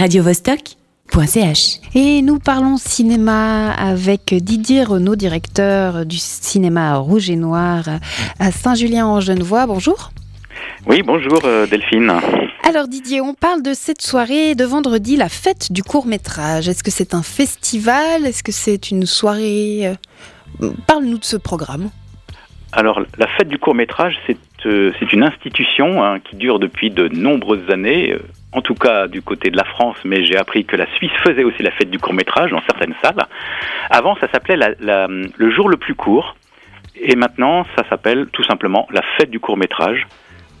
radiovostok.ch. Et nous parlons cinéma avec Didier Renaud, directeur du cinéma Rouge et Noir à Saint-Julien-en-Genevois. Bonjour. Oui, bonjour euh, Delphine. Alors Didier, on parle de cette soirée de vendredi, la fête du court métrage. Est-ce que c'est un festival? Est-ce que c'est une soirée? Euh, Parle-nous de ce programme. Alors, la fête du court métrage, c'est euh, une institution hein, qui dure depuis de nombreuses années, euh, en tout cas du côté de la France, mais j'ai appris que la Suisse faisait aussi la fête du court métrage dans certaines salles. Avant, ça s'appelait le jour le plus court, et maintenant, ça s'appelle tout simplement la fête du court métrage.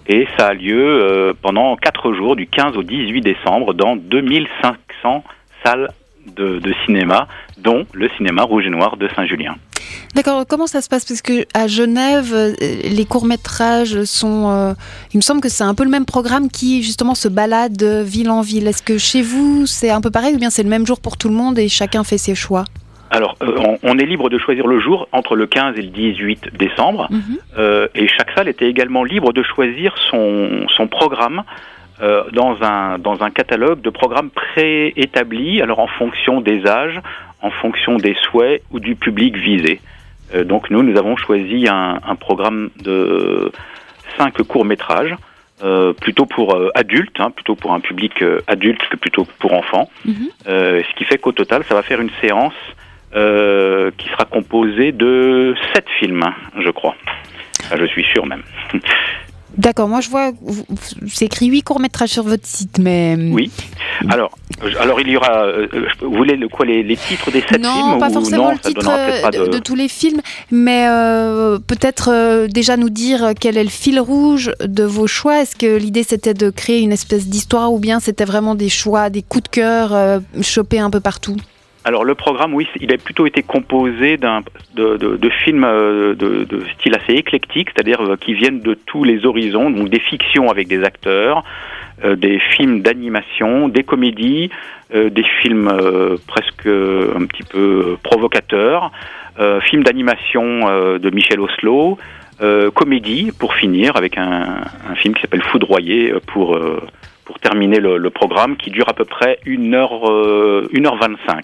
Et ça a lieu euh, pendant quatre jours, du 15 au 18 décembre, dans 2500 salles de, de cinéma, dont le cinéma Rouge et Noir de Saint-Julien. D'accord, comment ça se passe? Parce que à Genève, euh, les courts-métrages sont. Euh, il me semble que c'est un peu le même programme qui, justement, se balade ville en ville. Est-ce que chez vous, c'est un peu pareil ou bien c'est le même jour pour tout le monde et chacun fait ses choix? Alors, euh, on, est libre de choisir le jour entre le 15 et le 18 décembre, mhm. et chaque salle était également libre de choisir son, son programme dans, un, dans un catalogue de programmes préétablis, alors en fonction des âges, en fonction des souhaits ou du public visé. Euh, donc nous, nous avons choisi un, programme de cinq courts-métrages, euh, plutôt pour euh, adultes, hein, plutôt pour un public adulte que plutôt pour enfants. Mhm. ce qui fait qu'au total, ça va faire une séance qui sera composée de sept films, je crois. je suis sûr même. D'accord, moi je vois, c'est écrit huit courts-métrages sur votre site, mais... Oui, alors, alors il y aura, euh, vous voulez le, quoi, les, titres des sept non, films Pas forcément le titre euh, de... tous les films, mais euh, peut-être déjà nous dire quel est le fil rouge de vos choix. Est-ce que l'idée c'était de créer une espèce d'histoire ou bien c'était vraiment des choix, des coups de cœur chopés un peu partout? Alors le programme, oui, il a plutôt été composé d'un de, de, films de, de, style assez éclectique, c'est-à-dire qui viennent de tous les horizons, donc des fictions avec des acteurs, euh, des films d'animation, des comédies, euh, des films euh, presque un petit peu provocateurs, films d'animation de Michel Oslo, comédie pour finir avec un, film qui s'appelle Foudroyer pour pour terminer le, programme qui dure à peu près 1 heure, 1h25,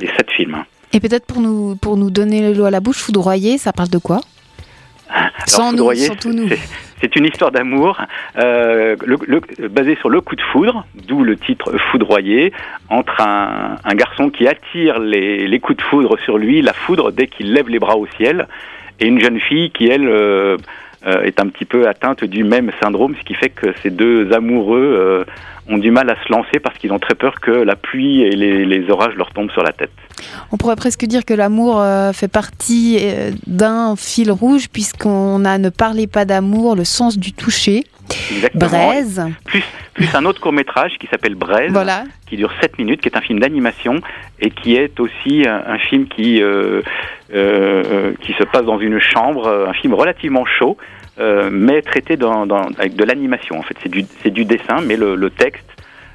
les sept films. Et peut-être pour nous, pour nous donner l'eau à la bouche, Foudroyer, ça parle de quoi? Sans nous, sans tout nous. C'est une histoire d'amour euh, basée sur le coup de foudre, d'où le titre Foudroyé, entre un, garçon qui attire les, coups de foudre sur lui, la foudre dès qu'il lève les bras au ciel, et une jeune fille qui, elle, euh, euh, est un petit peu atteinte du même syndrome, ce qui fait que ces deux amoureux ont du mal à se lancer parce qu'ils ont très peur que la pluie et les, orages leur tombent sur la tête. On pourrait presque dire que l'amour euh, fait partie euh, d'un fil rouge puisqu'on a Ne parlez pas d'amour, le sens du toucher. Exactement. Braise. Plus, plus un autre court métrage qui s'appelle Braise, voilà. qui dure 7 minutes, qui est un film d'animation et qui est aussi un, film qui, euh, qui se passe dans une chambre, un film relativement chaud. Euh, mais traité dans, dans, avec de l'animation. En fait, c'est du, du, dessin, mais le, le texte,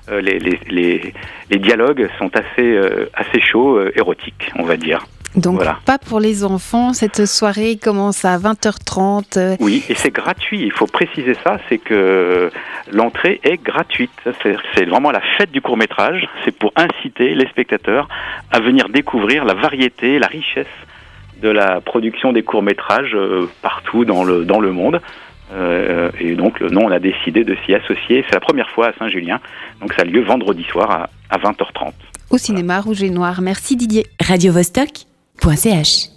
euh, les, les, les, dialogues sont assez, euh, assez chauds, érotiques, on va dire. Donc pas pour les enfants, cette soirée commence à 20h30. Oui, et c'est gratuit, il faut préciser ça, c'est que l'entrée est gratuite. C'est vraiment la fête du court métrage, c'est pour inciter les spectateurs à venir découvrir la variété, la richesse de la production des courts-métrages euh, partout dans le, dans le monde. Euh, et donc, non, on a décidé de s'y associer. C'est la première fois à Saint-Julien. Donc, ça a lieu vendredi soir à, à 20h30. Au cinéma Rouge et Noir. Merci Didier. Radio -Vostok Point